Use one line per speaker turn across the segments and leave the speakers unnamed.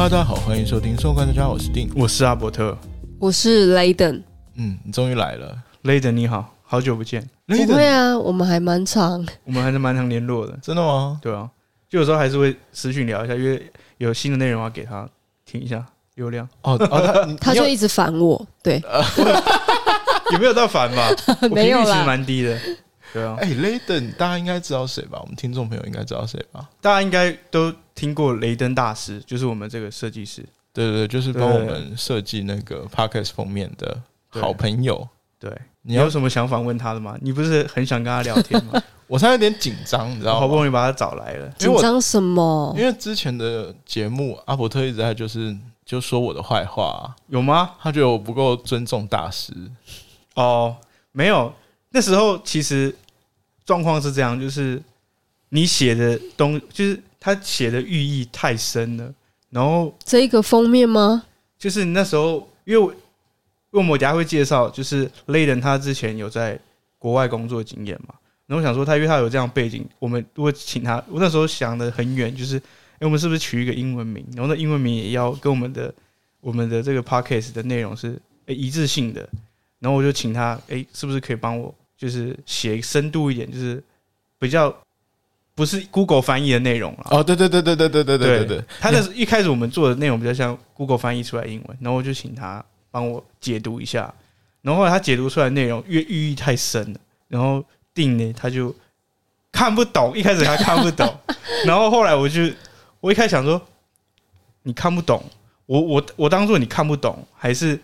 哈，大家好，欢迎收听《送观众家》，我是丁。
我是阿伯特。
我是雷登，
嗯，你终于来了，
雷登，你好，好久不见，
不会啊，我们还蛮长，
我们还是蛮常联络的，
真的吗？
对啊，就有时候还是会私讯聊一下，因为有新的内容要给他听一下，流量。
哦哦，他
就一直烦我，对，
有没有到烦吧？我频率其实
没有啦，
蛮低的，对啊，
哎，雷登，大家应该知道谁吧？我们听众朋友应该知道谁吧？
大家应该都听过雷登大师，就是我们这个设计师，
对对对，就是帮我们设计那个 podcast 封面的好朋友。
对，
你
你有什么想访问他的吗？你不是很想跟他聊天吗？
我现在有点紧张，你知道吗？
好不容易把他找来了，
紧张什么
因？为之前的节目阿伯特一直在就是就说我的坏话啊、
有吗？
他觉得我不够尊重大师。
哦，没有，那时候其实状况是这样，就是你写的东，就是他写的寓意太深了，然后
这一个封面吗？
就是那时候，因为我因为我们等一下会介绍，就是雷人他之前有在国外工作经验嘛，然后我想说他因为他有这样背景，我们如果请他，我那时候想的很远，就是哎、我们是不是取一个英文名，然后那英文名也要跟我们的我们的这个 podcast 的内容是哎、一致性的，然后我就请他，哎、是不是可以帮我就是写深度一点，就是比较不是 Google 翻译的内容了。
哦，对对对对对对对对对对，
他那是一开始我们做的内容比较像 Google 翻译出来英文，然后我就请他帮我解读一下，然后后来他解读出来的内容越寓意太深了，然后定呢他就看不懂，一开始他看不懂，然后后来我就我一开始想说你看不懂，我我我当做你看不懂，还是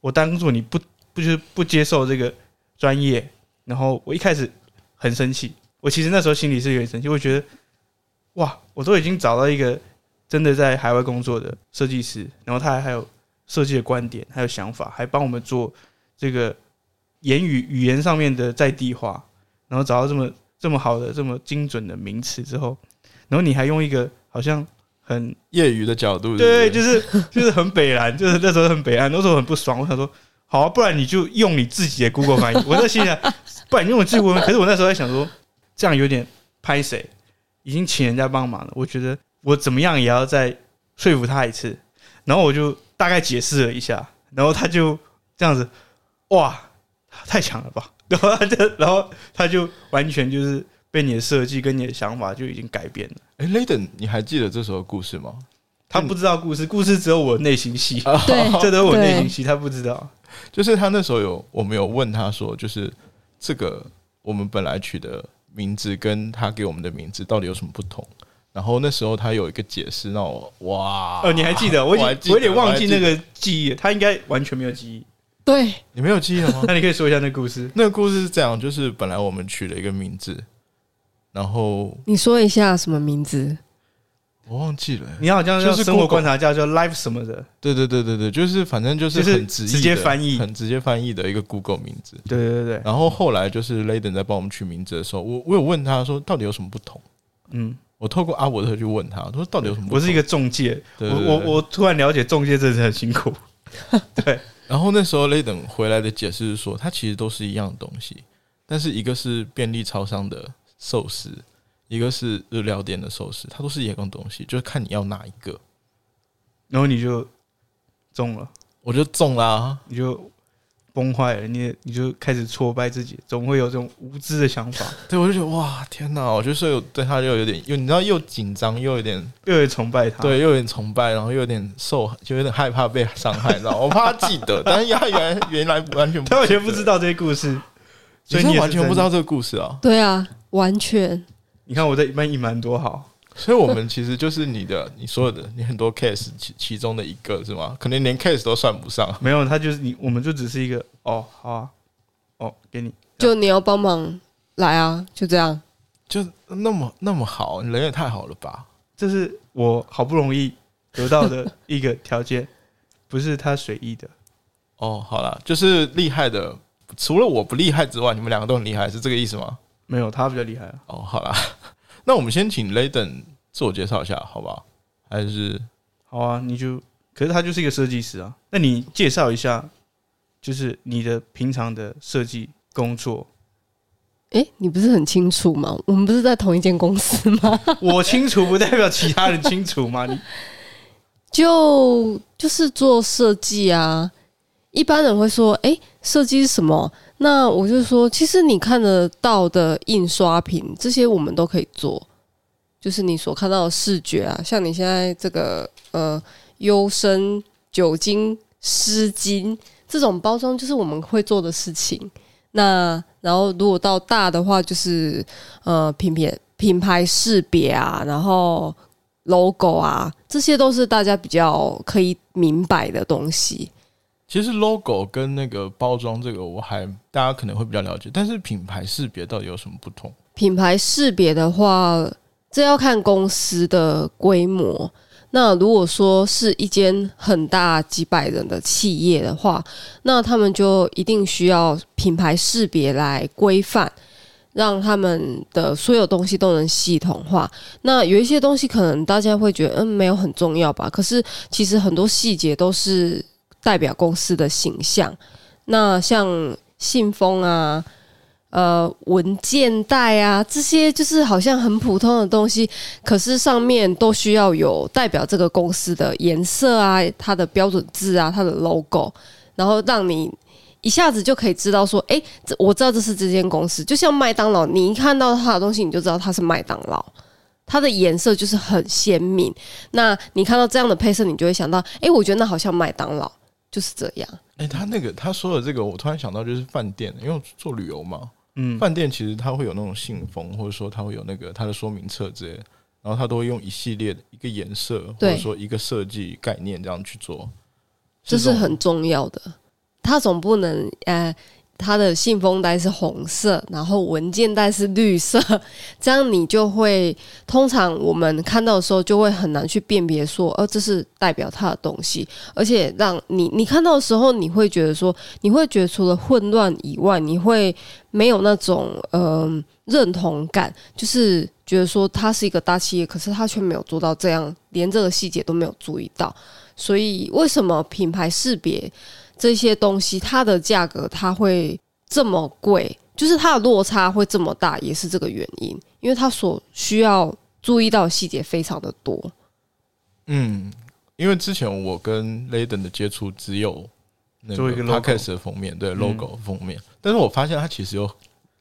我当做你不不就是不接受这个专业，然后我一开始很生气，我其实那时候心里是有点生气，我觉得哇，我都已经找到一个真的在海外工作的设计师，然后他还还有设计的观点，还有想法，还帮我们做这个言语语言上面的在地化，然后找到这么这么好的、这么精准的名词之后，然后你还用一个好像很
业余的角度，
对，
不
就是就是很北蓝，就是那时候很北蓝，那时候很不爽。我想说，好、啊，不然你就用你自己的 Google 翻译。我在心里想，不然你用我自己 Google 翻译。可是我那时候在想说，这样有点拍谁，已经请人家帮忙了。我觉得我怎么样也要再说服他一次。然后我就大概解释了一下，然后他就这样子，哇，太强了吧！然后他就，然后他就完全就是被你的设计跟你的想法就已经改变了。
哎，雷登，你还记得这时候的故事吗？
他不知道故事，故事只有我内心戏。
对
这都是我内心，戏，他不知道。
就是他那时候有，我们有问他说，就是这个我们本来取的名字跟他给我们的名字到底有什么不同？然后那时候他有一个解释，让我哇
哦，你还记得？我我有点忘记那个记忆，他应该完全没有记忆。
对，
你没有记忆了吗？
那你可以说一下那故事。
那个故事是这样，就是本来我们取了一个名字，然后
你说一下什么名字？
我忘记了、
你好像
就是
叫生活观察家，叫 Life 什么的。
对对对对对，就是反正就是很直
直接翻译
很直接翻译的一个 Google 名字。
对对对对，
然后后来就是 Laden 在帮我们取名字的时候，我我有问他说到底有什么不同？
嗯，
我透过阿伯特去问他，他说到底有什么不同？
我是一个中介，我我我突然了解中介真的是很辛苦。对，
然后那时候 Laden 回来的解释是说，它其实都是一样的东西，但是一个是便利超商的寿司，一个是日料店的寿司，它都是一样的东西，就是看你要哪一个。
然后你就中了，
我就中啦、
你就崩坏了，你你就开始挫败自己，总会有这种无知的想法，
对，我就觉得哇，天哪！我就是有对他就有点，又你知道又紧张又有点
又有点崇拜他。
对，又有点崇拜，然后又有点受，就有点害怕被伤害，你知道吗？我怕他记得，但是他原来原来完全
他完全不知，道这些故事，所
所以你完全不知道这个故事啊。
对啊，完全
你看我在一般隐瞒多好，
所以我们其实就是你的，你所有的，你很多 case 其其中的一个是吗？可能连 case 都算不上。
没有他就是你，我们就只是一个哦，好啊，哦，给你，
就你要帮忙来啊，就这样。
就那么那么好，人也太好了吧？
这是我好不容易得到的一个条件，不是他随意的。
哦，好了，就是厉害的，除了我不厉害之外，你们两个都很厉害，是这个意思吗？
没有他比较厉害啊，
哦，好啦，那我们先请 Laden 自我介绍一下，好不好？还是
好啊，你就，可是他就是一个设计师啊，那你介绍一下，就是你的平常的设计工作。
诶，你不是很清楚吗？我们不是在同一间公司吗？
我清楚不代表其他人清楚吗？你
就就是做设计啊。一般人会说：“诶，设计是什么？”那我就说，其实你看得到的印刷品，这些我们都可以做。就是你所看到的视觉啊，像你现在这个呃优生酒精湿巾这种包装，就是我们会做的事情。那然后如果到大的话，就是呃品牌品牌识别啊，然后 logo 啊，这些都是大家比较可以明白的东西。
其实 logo 跟那个包装这个，我还大家可能会比较了解，但是品牌识别到底有什么不同？
品牌识别的话，这要看公司的规模。那如果说是一间很大几百人的企业的话，那他们就一定需要品牌识别来规范，让他们的所有东西都能系统化。那有一些东西可能大家会觉得，嗯，没有很重要吧？可是其实很多细节都是。代表公司的形象，那像信封啊、呃文件袋啊这些，就是好像很普通的东西，可是上面都需要有代表这个公司的颜色啊、它的标准字啊、它的 logo，然后让你一下子就可以知道说，哎，这我知道这是这间公司。就像麦当劳，你一看到它的东西，你就知道它是麦当劳，它的颜色就是很鲜明。那你看到这样的配色，你就会想到，哎，我觉得那好像麦当劳。就是这样。
哎，他那个他说的这个，我突然想到，就是饭店，因为做旅游嘛，嗯，饭店其实它会有那种信封，或者说它会有那个它的说明册之类，然后它都会用一系列的一个颜色，或者说一个设计概念这样去做，
这是很重要的。他总不能呃。它的信封袋是红色，然后文件袋是绿色，这样你就会通常我们看到的时候就会很难去辨别说，哦，这是代表它的东西，而且让你你看到的时候，你会觉得说，你会觉得除了混乱以外，你会没有那种嗯认同感，就是觉得说它是一个大企业，可是它却没有做到这样，连这个细节都没有注意到，所以为什么品牌识别？这些东西它的价格它会这么贵，就是它的落差会这么大，也是这个原因，因为它所需要注意到的细节非常的多。
嗯，因为之前我跟雷登的接触只有那个 podcast 的封面，对 logo 封面，但是我发现它其实有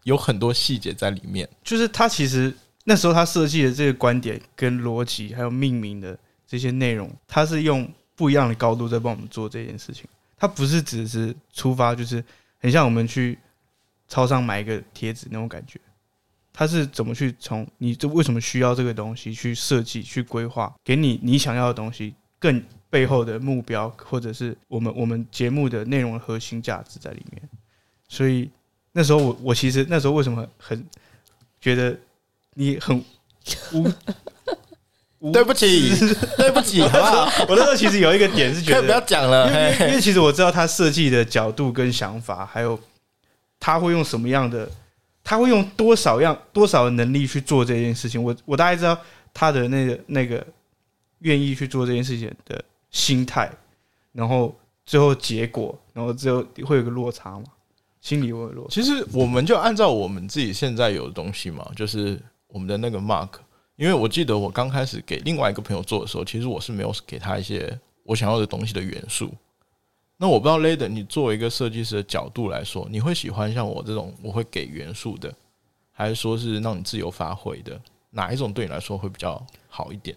有很多细节在里面，
就是它其实那时候他设计的这个观点跟逻辑，还有命名的这些内容，它是用不一样的高度在帮我们做这件事情。它不是只是出发，就是很像我们去超商买一个贴纸那种感觉。它是怎么去从你这为什么需要这个东西去设计、去规划，给你你想要的东西，更背后的目标，或者是我们我们节目的内容核心价值在里面。所以那时候我我其实那时候为什么很觉得你很无。
对不起，对不起，好不好？
我那时候其实有一个点是觉得
不要讲了，
因为因为其实我知道他设计的角度跟想法，还有他会用什么样的，他会用多少样多少的能力去做这件事情。我我大概知道他的那个那个愿意去做这件事情的心态，然后最后结果，然后最后会有个落差嘛，心里会有落。
其实我们就按照我们自己现在有的东西嘛，就是我们的那个 mark。因为我记得我刚开始给另外一个朋友做的时候，其实我是没有给他一些我想要的东西的元素。那我不知道 Laden，你作为一个设计师的角度来说，你会喜欢像我这种我会给元素的，还是说是让你自由发挥的？哪一种对你来说会比较好一点？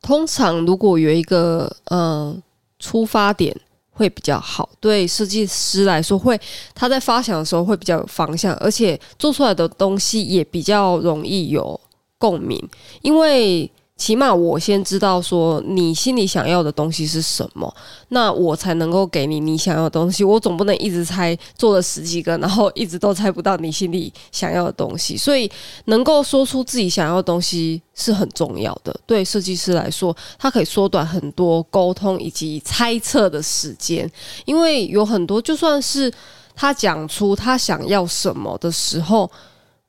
通常如果有一个呃出发点会比较好，对设计师来说会他在发想的时候会比较有方向，而且做出来的东西也比较容易有。共鸣，因为起码我先知道说你心里想要的东西是什么，那我才能够给你你想要的东西。我总不能一直猜做了十几个，然后一直都猜不到你心里想要的东西。所以能够说出自己想要的东西是很重要的。对设计师来说，他可以缩短很多沟通以及猜测的时间，因为有很多就算是他讲出他想要什么的时候，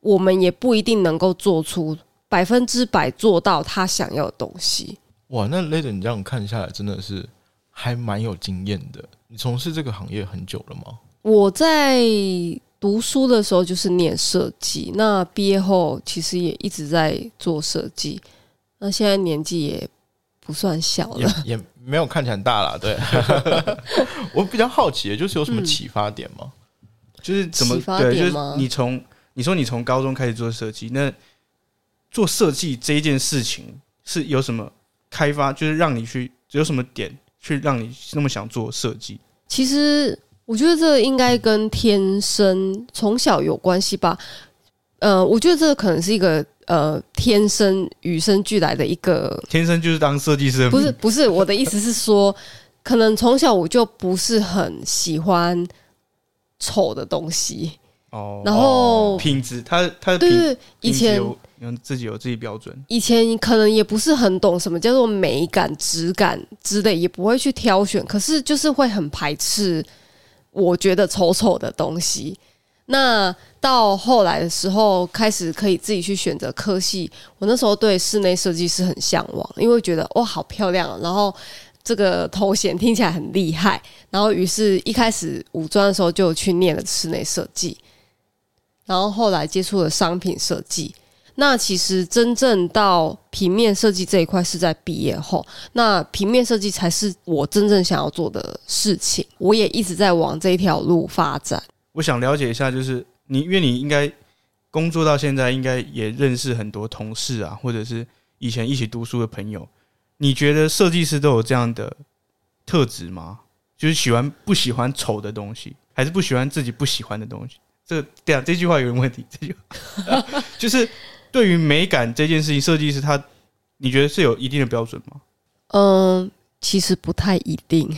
我们也不一定能够做出。百分之百做到他想要的东西。
哇，那雷德，你这样看下来，真的是还蛮有经验的。你从事这个行业很久了吗？
我在读书的时候就是念设计，那毕业后其实也一直在做设计。那现在年纪也不算小了，
也没有看起来很大了，对。我比较好奇的就是有什么
嗯
启发点吗？
就是怎么
启发
对，就是你从你说你从高中开始做设计，那做设计这一件事情是有什么开发，就是让你去有什么点去让你那么想做设计？
其实我觉得这应该跟天生从小有关系吧。呃，我觉得这可能是一个呃天生与生俱来的一个，
天生就是当设计师的，
不是不是我的意思是说，可能从小我就不是很喜欢丑的东西，
哦，
然后
品质，它它的品
对以前
有有自己有自己标准，
以前可能也不是很懂什么叫做美感、质感之类，也不会去挑选，可是就是会很排斥我觉得丑丑的东西。那到后来的时候，开始可以自己去选择科系。我那时候对室内设计师很向往，因为觉得哇好漂亮啊，然后这个头衔听起来很厉害，然后于是一开始五专的时候就去念了室内设计，然后后来接触了商品设计。那其实真正到平面设计这一块是在毕业后，那平面设计才是我真正想要做的事情。我也一直在往这一条路发展。
我想了解一下，就是你，因为你应该工作到现在，应该也认识很多同事啊，或者是以前一起读书的朋友。你觉得设计师都有这样的特质吗？就是喜欢不喜欢丑的东西，还是不喜欢自己不喜欢的东西？这个对啊，这句话有点问题。这句话 就是对于美感这件事情，设计师他你觉得是有一定的标准吗？
嗯，其实不太一定。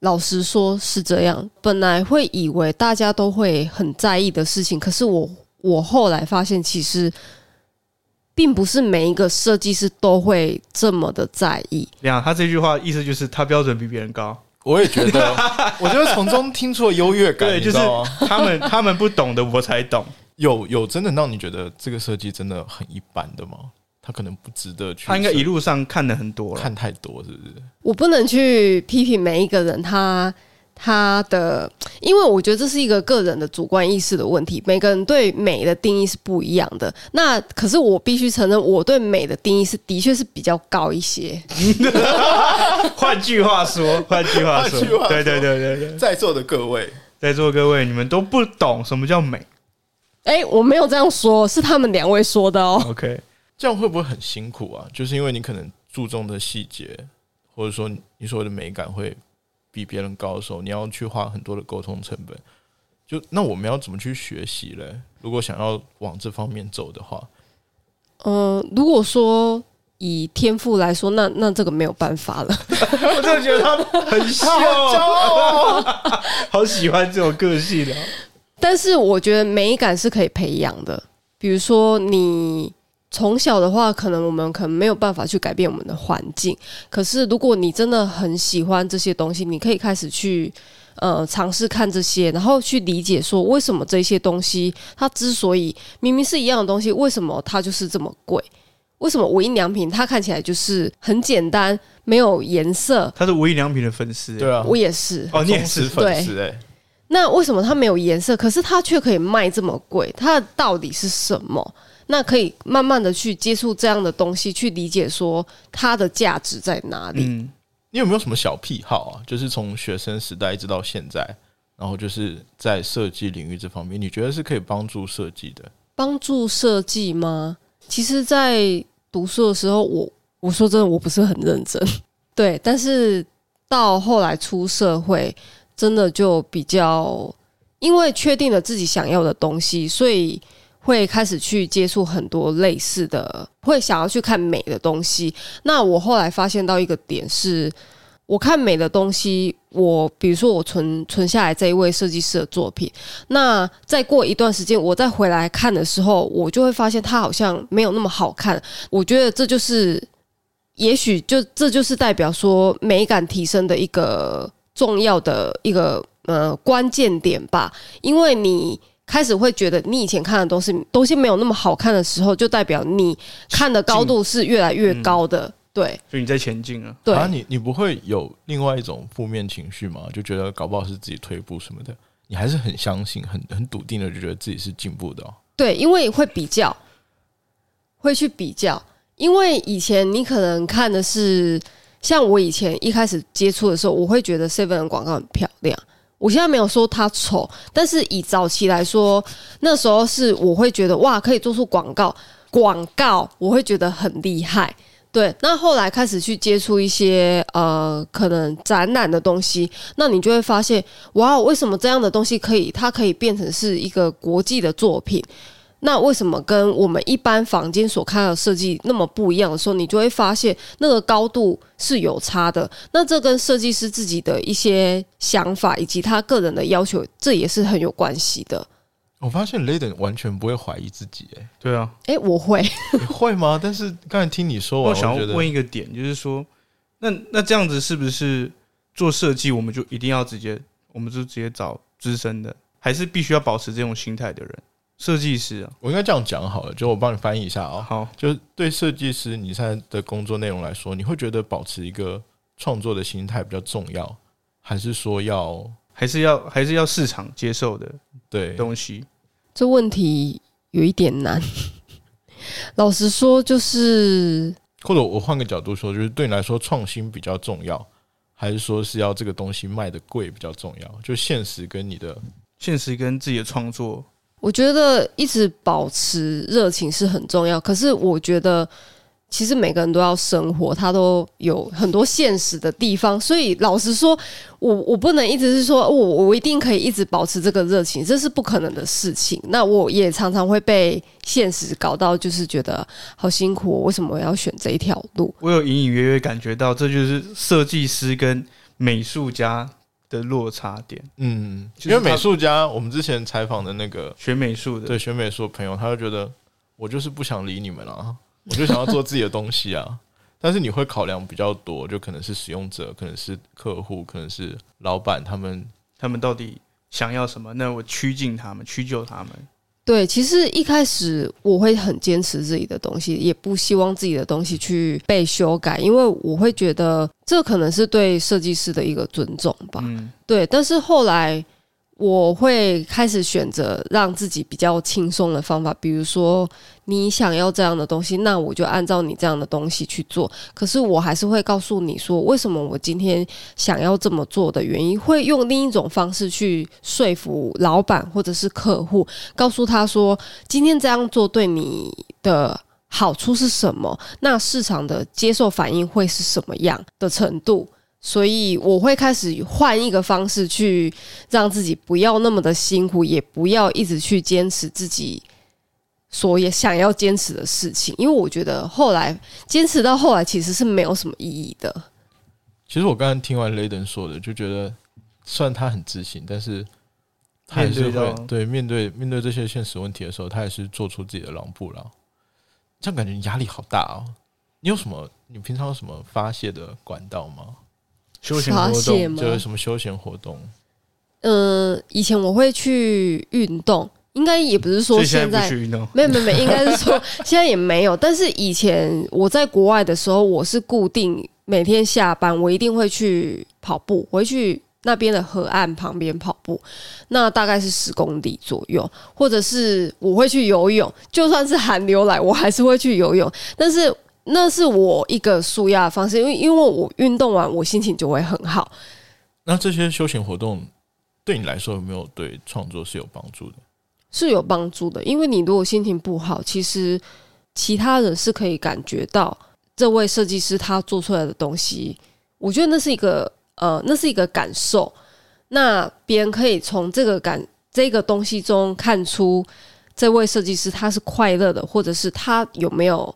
老实说是这样，本来会以为大家都会很在意的事情，可是我我后来发现，其实并不是每一个设计师都会这么的在意。
这样，他这句话意思就是他标准比别人高，
我也觉得，我觉得从中听出了优越感，
对，就是
你知道吗？
他们 他们不懂的我才懂。
有有真的让你觉得这个设计真的很一般的吗？他可能不值得去，
他应该一路上看的很多了，
看太多，是不是？
我不能去批评每一个人他他的，因为我觉得这是一个个人的主观意识的问题，每个人对美的定义是不一样的。那可是我必须承认，我对美的定义是的确是比较高一些。
换句话说，换句话说
换句话，说
对对对对对，
在座的各位，
在座各位，你们都不懂什么叫美。
哎、我没有这样说，是他们两位说的哦。
OK，
这样会不会很辛苦啊？就是因为你可能注重的细节，或者说你所谓的美感会比别人高的时候，你要去花很多的沟通成本。就那我们要怎么去学习嘞？如果想要往这方面走的话，
嗯、如果说以天赋来说，那那这个没有办法了。
我真的觉得他很秀，好喜欢这种个性的。
但是我觉得美感是可以培养的，比如说你从小的话，可能我们可能没有办法去改变我们的环境，可是如果你真的很喜欢这些东西，你可以开始去呃尝试看这些，然后去理解说为什么这些东西它之所以明明是一样的东西，为什么它就是这么贵？为什么无印良品它看起来就是很简单，没有颜色？
他是无印良品的粉丝，
对啊，
我也是，
哦，你也是
粉丝哎，
那为什么它没有颜色，可是它却可以卖这么贵？它的道理是什么？那可以慢慢的去接触这样的东西，去理解说它的价值在哪里。
嗯，
你有没有什么小癖好啊？就是从学生时代一直到现在，然后就是在设计领域这方面，你觉得是可以帮助设计的？
帮助设计吗？其实，在读书的时候，我我说真的，我不是很认真，对。但是到后来出社会，真的就比较，因为确定了自己想要的东西，所以会开始去接触很多类似的，会想要去看美的东西。那我后来发现到一个点是，我看美的东西，我比如说我存存下来这一位设计师的作品，那再过一段时间，我再回来看的时候，我就会发现它好像没有那么好看。我觉得这就是，也许就这就是代表说美感提升的一个重要的一个呃关键点吧，因为你。开始会觉得你以前看的东西东西没有那么好看的时候，就代表你看的高度是越来越高的。对
所以你在前进啊。
对，
啊，你你不会有另外一种负面情绪吗？就觉得搞不好是自己退步什么的，你还是很相信、很很笃定的，就觉得自己是进步的、哦。
对，因为会比较，会去比较，因为以前你可能看的是像我以前一开始接触的时候，我会觉得 Seven 的广告很漂亮。我现在没有说他丑，但是以早期来说，那时候是我会觉得哇，可以做出广告，广告我会觉得很厉害。对，那后来开始去接触一些呃，可能展览的东西，那你就会发现，哇，为什么这样的东西可以，它可以变成是一个国际的作品？那为什么跟我们一般房间所看到的设计那么不一样的时候，你就会发现那个高度是有差的。那这跟设计师自己的一些想法以及他个人的要求，这也是很有关系的。
我发现 Laden 完全不会怀疑自己，哎，
对啊，
哎，我会，
你会吗？但是刚才听你说完，
我想
要
问一个点，就是说，那那这样子是不是做设计，我们就一定要直接，我们就直接找资深的，还是必须要保持这种心态的人？设计师啊，
我应该这样讲好了，就我帮你翻译一下啊。
好，
就是对设计师你现在的工作内容来说，你会觉得保持一个创作的心态比较重要，还是说要
还是要还是要市场接受的
对
东西？
这问题有一点难。老实说，就是
或者我换个角度说，就是对你来说创新比较重要，还是说是要这个东西卖的贵比较重要？就现实跟你的
现实跟自己的创作。
我觉得一直保持热情是很重要，可是我觉得其实每个人都要生活，他都有很多现实的地方，所以老实说，我我不能一直是说我我一定可以一直保持这个热情，这是不可能的事情。那我也常常会被现实搞到，就是觉得好辛苦，为什么我要选这一条路？
我有隐隐约约感觉到，这就是设计师跟美术家。的落差点，
嗯，因为美术家，我们之前采访的那个
学美术的，
对学美术的朋友，他就觉得我就是不想理你们了，我就想要做自己的东西啊。但是你会考量比较多，就可能是使用者，可能是客户，可能是老板，他们
他们到底想要什么？那我趋近他们，屈就他们。
对，其实一开始我会很坚持自己的东西，也不希望自己的东西去被修改，因为我会觉得这可能是对设计师的一个尊重吧。嗯，对。但是后来。我会开始选择让自己比较轻松的方法，比如说你想要这样的东西，那我就按照你这样的东西去做。可是我还是会告诉你说，为什么我今天想要这么做的原因，会用另一种方式去说服老板或者是客户，告诉他说今天这样做对你的好处是什么，那市场的接受反应会是什么样的程度。所以我会开始换一个方式去让自己不要那么的辛苦，也不要一直去坚持自己所也想要坚持的事情，因为我觉得后来坚持到后来其实是没有什么意义的。
其实我刚刚听完雷登说的，就觉得虽然他很自信，但是他也是会对面对面对这些现实问题的时候，他也是做出自己的让步了。这样感觉压力好大哦。你有什么？你平常有什么发泄的管道吗？
休闲活动
就是什么休闲活动？
嗯，以前我会去运动，应该也不是说现在没有没有没有，应该是说 现在也没有。但是以前我在国外的时候，我是固定每天下班，我一定会去跑步，我会去那边的河岸旁边跑步，那大概是十公里左右，或者是我会去游泳，就算是寒流来，我还是会去游泳，但是。那是我一个舒压的方式，因为因为我运动完，我心情就会很好。
那这些休闲活动对你来说有没有对创作是有帮助的？
是有帮助的，因为你如果心情不好，其实其他人是可以感觉到这位设计师他做出来的东西。我觉得那是一个呃，那是一个感受。那别人可以从这个感这个东西中看出这位设计师他是快乐的，或者是他有没有。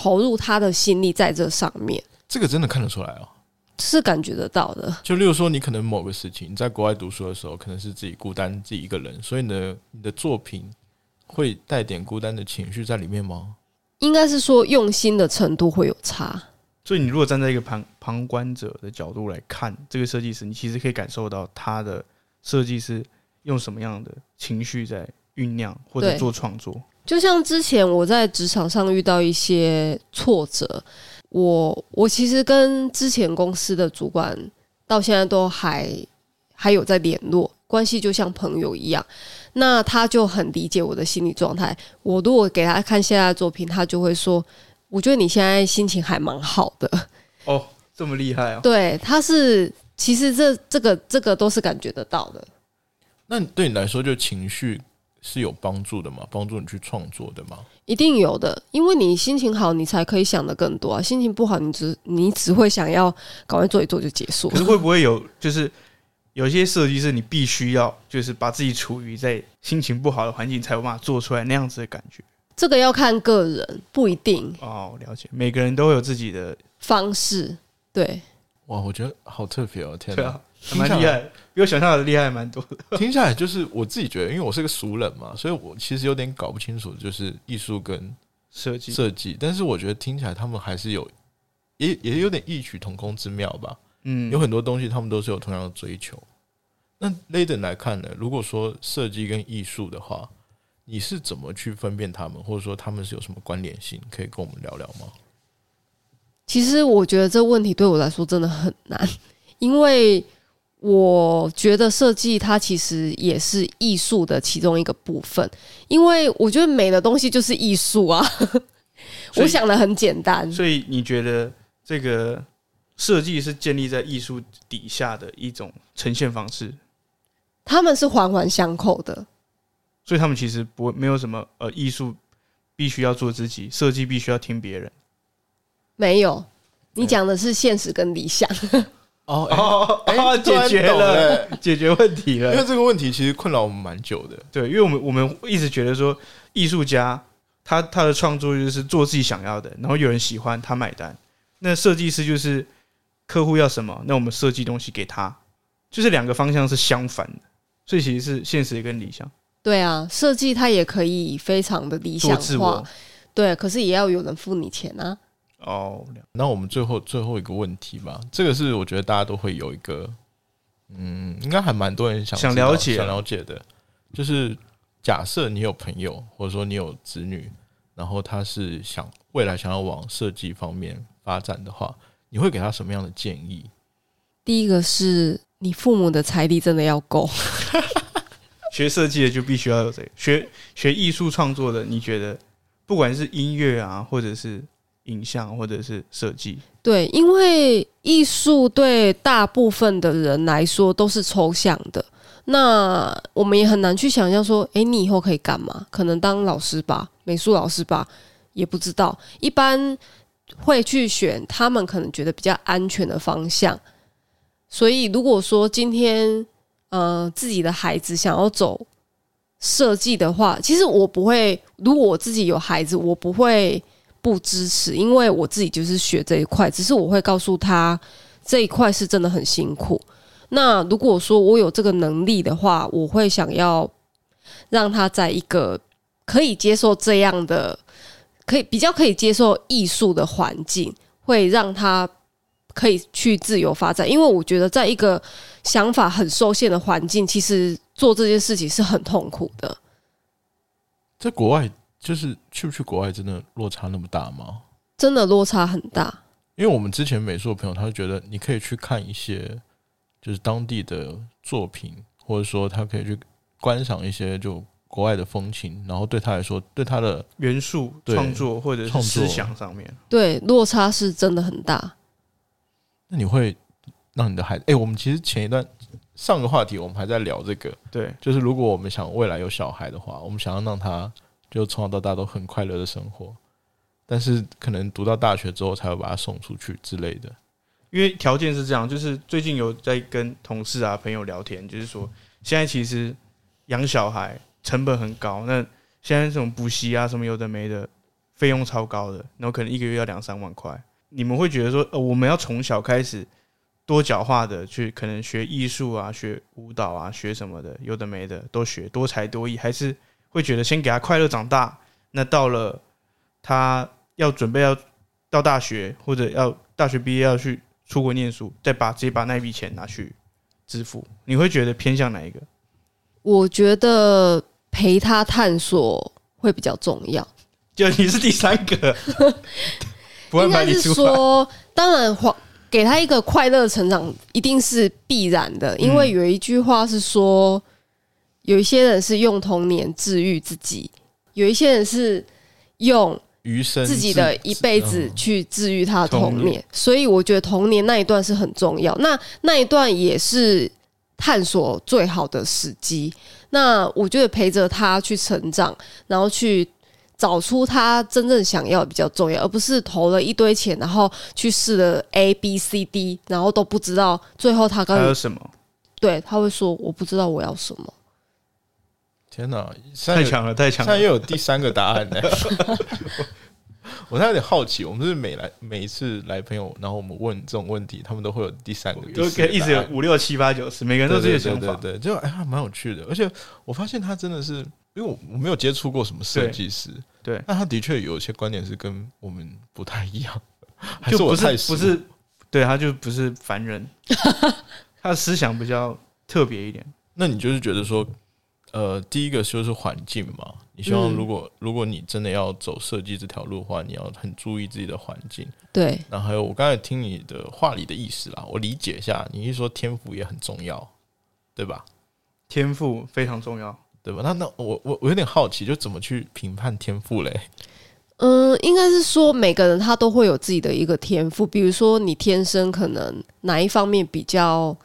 投入他的心力在这上面，
这个真的看得出来哦，
是感觉得到的。
就例如说，你可能某个事情，你在国外读书的时候，可能是自己孤单自己一个人，所以呢，你的作品会带点孤单的情绪在里面吗？
应该是说用心的程度会有差。
所以你如果站在一个旁旁观者的角度来看这个设计师，你其实可以感受到他的设计师用什么样的情绪在酝酿或者做创作。
就像之前我在职场上遇到一些挫折，我我其实跟之前公司的主管到现在都还还有在联络，关系就像朋友一样。那他就很理解我的心理状态。我如果给他看现在的作品，他就会说：“我觉得你现在心情还蛮好的。”
哦，这么厉害啊。
对，他是其实这这个这个都是感觉得到的。
那对你来说，就情绪是有帮助的吗？帮助你去创作的吗？
一定有的，因为你心情好，你才可以想的更多啊。心情不好，你只你只会想要赶快做一做就结束
可。是会不会有就是有些设计是你必须要就是把自己处于在心情不好的环境才有办法做出来那样子的感觉？
这个要看个人，不一定
哦，了解，每个人都会有自己的，
方式。对，
哇，我觉得好特别哦！天
啊，蛮厉害，比我想象的厉害蛮多的。
听下来就是我自己觉得，因为我是个俗人嘛，所以我其实有点搞不清楚，就是艺术跟
设计
设计。但是我觉得听起来他们还是有，也也有点异曲同工之妙吧。
嗯，
有很多东西他们都是有同样的追求。那 Layden 来看呢，如果说设计跟艺术的话，你是怎么去分辨他们，或者说他们是有什么关联性？可以跟我们聊聊吗？
其实我觉得这问题对我来说真的很难，因为我觉得设计它其实也是艺术的其中一个部分，因为我觉得美的东西就是艺术啊。我想的很简单，
所以你觉得这个设计是建立在艺术底下的一种呈现方式？
他们是环环相扣的。
所以他们其实不会没有什么呃，艺术必须要做自己，设计必须要听别人。
没有，你讲的是现实跟理想。
哦
哦
哎
哦，解决了，解决问题了
因为
了。
这个问题其实困扰我们蛮久的。
对，因为我们我们一直觉得说，艺术家他他的创作就是做自己想要的，然后有人喜欢他买单。那设计师就是客户要什么，那我们设计东西给他，就是两个方向是相反的，所以其实是现实跟理想
对啊，设计它也可以非常的理想化，。对，可是也要有人付你钱啊。
哦，
那我们最后最后一个问题吧，这个是我觉得大家都会有一个，嗯，应该还蛮多人想
想了解。
想了解的，就是假设你有朋友或者说你有子女，然后他是想未来想要往设计方面发展的话，你会给他什么样的建议？
第一个是你父母的财力真的要够，
学设计的就必须要有这个，学学艺术创作的，你觉得不管是音乐啊，或者是影像，或者是设计，
对，因为艺术对大部分的人来说都是抽象的，那我们也很难去想象说，诶，你以后可以干嘛？可能当老师吧，美术老师吧，也不知道。一般会去选他们可能觉得比较安全的方向。所以，如果说今天呃自己的孩子想要走设计的话，其实我不会。如果我自己有孩子，我不会不支持，因为我自己就是学这一块。只是我会告诉他这一块是真的很辛苦。那如果说我有这个能力的话，我会想要让他在一个可以接受这样的，可以比较可以接受艺术的环境，会让他可以去自由发展。因为我觉得在一个想法很受限的环境，其实做这件事情是很痛苦的。
在国外，就是去不去国外真的落差那么大吗？
真的落差很大。
因为我们之前美术的朋友，他就觉得你可以去看一些就是当地的作品，或者说他可以去观赏一些就国外的风情，然后对他来说，对他的
元素创作或者是思想上面，
对，落差是真的很大。
那你会让你的孩子，哎、我们其实前一段上个话题我们还在聊这个，
对，
就是如果我们想未来有小孩的话，我们想要让他就从小到大都很快乐的生活，但是可能读到大学之后才会把他送出去之类的。
因为条件是这样，就是最近有在跟同事啊朋友聊天，就是说现在其实养小孩成本很高，那现在这种补习啊什么有的没的，费用超高的，然后可能一个月要两三万块。你们会觉得说，呃，我们要从小开始多角化的去可能学艺术啊、学舞蹈啊、学什么的，有的没的都学，多才多艺，还是会觉得先给他快乐长大，那到了他要准备要到大学或者要大学毕业要去出国念书，再把直接把那笔钱拿去支付，你会觉得偏向哪一个？
我觉得陪他探索会比较重要。
就你是第三个，不安
应该是
排你出。
说，当然黄给他一个快乐成长一定是必然的，因为有一句话是说，有一些人是用童年治愈自己，有一些人是用
余生
自己的一辈子
嗯
去治愈他的童年，所以我觉得童年那一段是很重要。那那一段也是探索最好的时机。那我觉得陪着他去成长，然后去找出他真正想要比较重要，而不是投了一堆钱，然后去试了 A B C D，然后都不知道最后他
还
跟
有什么？
对他会说我不知道我要什么。
天哪，
太强了，太强了！
现在又有第三个答案呢。我现在有点好奇，我们是每来每一次来朋友，然后我们问这种问题，他们都会有第三个、第四个
有可以一直有五六七八九十，每个人都有自己的
对
想法。
对就哎还蛮有趣的。而且我发现他真的是，因为我我没有接触过什么设计师，
对
那他的确有一些观点是跟我们不太一样，还
就不是
我太熟
不是，对，他就不是凡人，他的思想比较特别一点。
那你就是觉得说，呃，第一个就是环境嘛。你希望
嗯
如果、如果你真的要走设计这条路的话，你要很注意自己的环境。
对，
然后还有我刚才听你的话里的意思啦，我理解一下，你是说天赋也很重要，对吧？
天赋非常重要，
对吧？那那我我我有点好奇，就怎么去评判天赋嘞？
嗯，应该是说每个人他都会有自己的一个天赋，比如说你天生可能哪一方面比较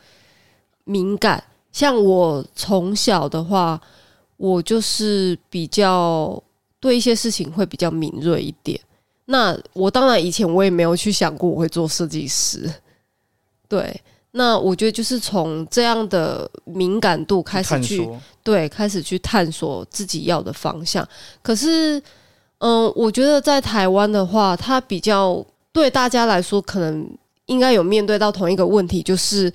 敏感，像我从小的话，我就是比较对一些事情会比较敏锐一点。那我当然以前我也没有去想过我会做设计师，对。那我觉得就是从这样的敏感度开始去对，开始去探索自己要的方向。可是，嗯，我觉得在台湾的话，它比较对大家来说，可能应该有面对到同一个问题，就是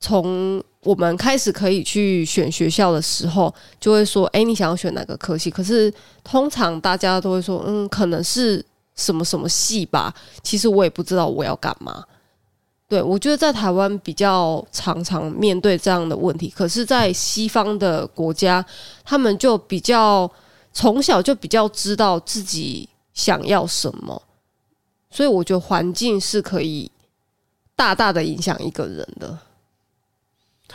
从我们开始可以去选学校的时候，就会说，哎，你想要选哪个科系？可是通常大家都会说，嗯，可能是什么什么系吧。其实我也不知道我要干嘛。对，我觉得在台湾比较常常面对这样的问题，可是，在西方的国家，他们就比较从小就比较知道自己想要什么，所以我觉得环境是可以大大的影响一个人的。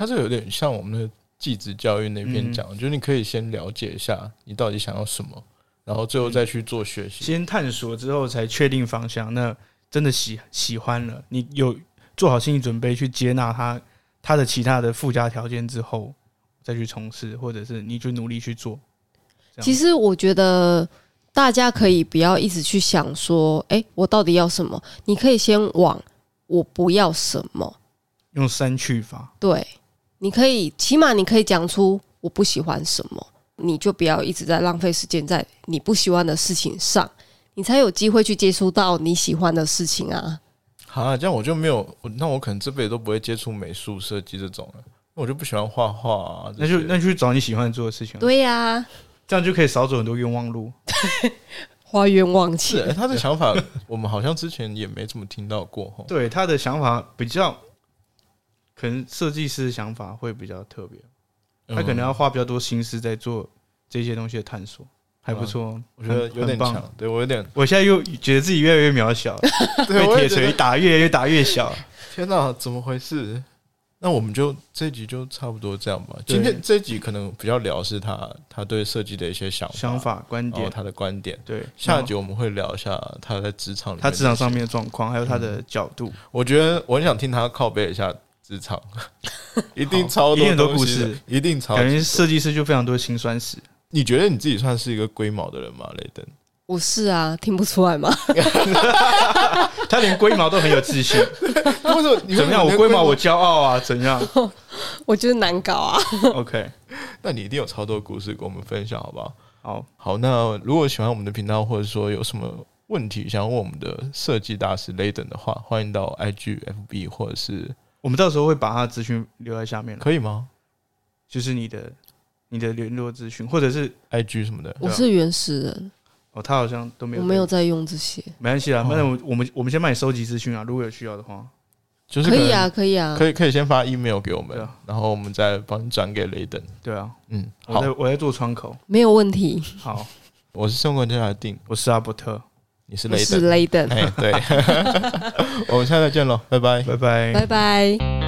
它这有点像我们的继职教育那边
嗯
讲，就是你可以先了解一下你到底想要什么，然后最后再去做学习。
先探索之后才确定方向。那真的喜喜欢了，你有做好心理准备去接纳他他的其他的附加条件之后，再去从事，或者是你就努力去做。
其实我觉得大家可以不要一直去想说，诶，我到底要什么？你可以先往我不要什么。
用删去法，
对，你可以起码你可以讲出我不喜欢什么，你就不要一直在浪费时间在你不喜欢的事情上，你才有机会去接触到你喜欢的事情啊。
好啊、这样我就没有，那我可能这辈子都不会接触美术设计这种了，我就不喜欢画画啊。
那就那就去找你喜欢做的事情，
对呀、
这样就可以少走很多冤枉路。
花冤枉、钱。
欸他的想法，我们好像之前也没怎么听到过哈。
对他的想法比较，可能设计师的想法会比较特别，他可能要
嗯
花比较多心思在做这些东西的探索，还不错。
我觉得有点
棒
强，对我有点，
我现在又觉得自己越来越渺小，
对
被铁锤打越来越打越小。
天哪，怎么回事？那我们就这集就差不多这样吧。今天这集可能比较聊是他他对设计的一些想法，
想法、观点，
他的观点。
对。
下一集我们会聊一下他在职场里面，
他职场上面，的状况，还有他的角度，
我觉得我很想听他靠背一下职场，一定超多
故事，
一定超
感觉设计师就非常多辛酸史。
你觉得你自己算是一个龟毛的人吗？雷登？
我是啊，听不出来吗？
他连龟毛都很有自信，
为什么？
怎么样？我龟毛，我骄傲啊，怎样
我觉得难搞啊。
？OK，
那你一定有超多故事跟我们分享，好不好？
好，
好，那如果喜欢我们的频道，或者说有什么问题想要问我们的设计大师雷登的话，欢迎到 IG、FB 或者是
我们到时候会把他的资讯留在下面了，
可以吗？
就是你的你的联络资讯，或者是
？IG 什么的，
我是原始人，
哦，他好像都没有，
我没有，在用。这些。
没关系啦，
哦。
反正我我们我们先帮你收集资讯啊，如果有需要的话，
就是能
可以啊，，可以啊。
可以可以先发 email 给我们
对啊，
然后我们再帮你转给雷登。
对啊，
嗯，好
我在，我在做窗口，
没有问题。
好，
我是生活天来定，
我是阿伯特，
你
是
雷登，
雷登，
哎，对，我们下次再见喽，拜拜。
拜拜。
拜拜。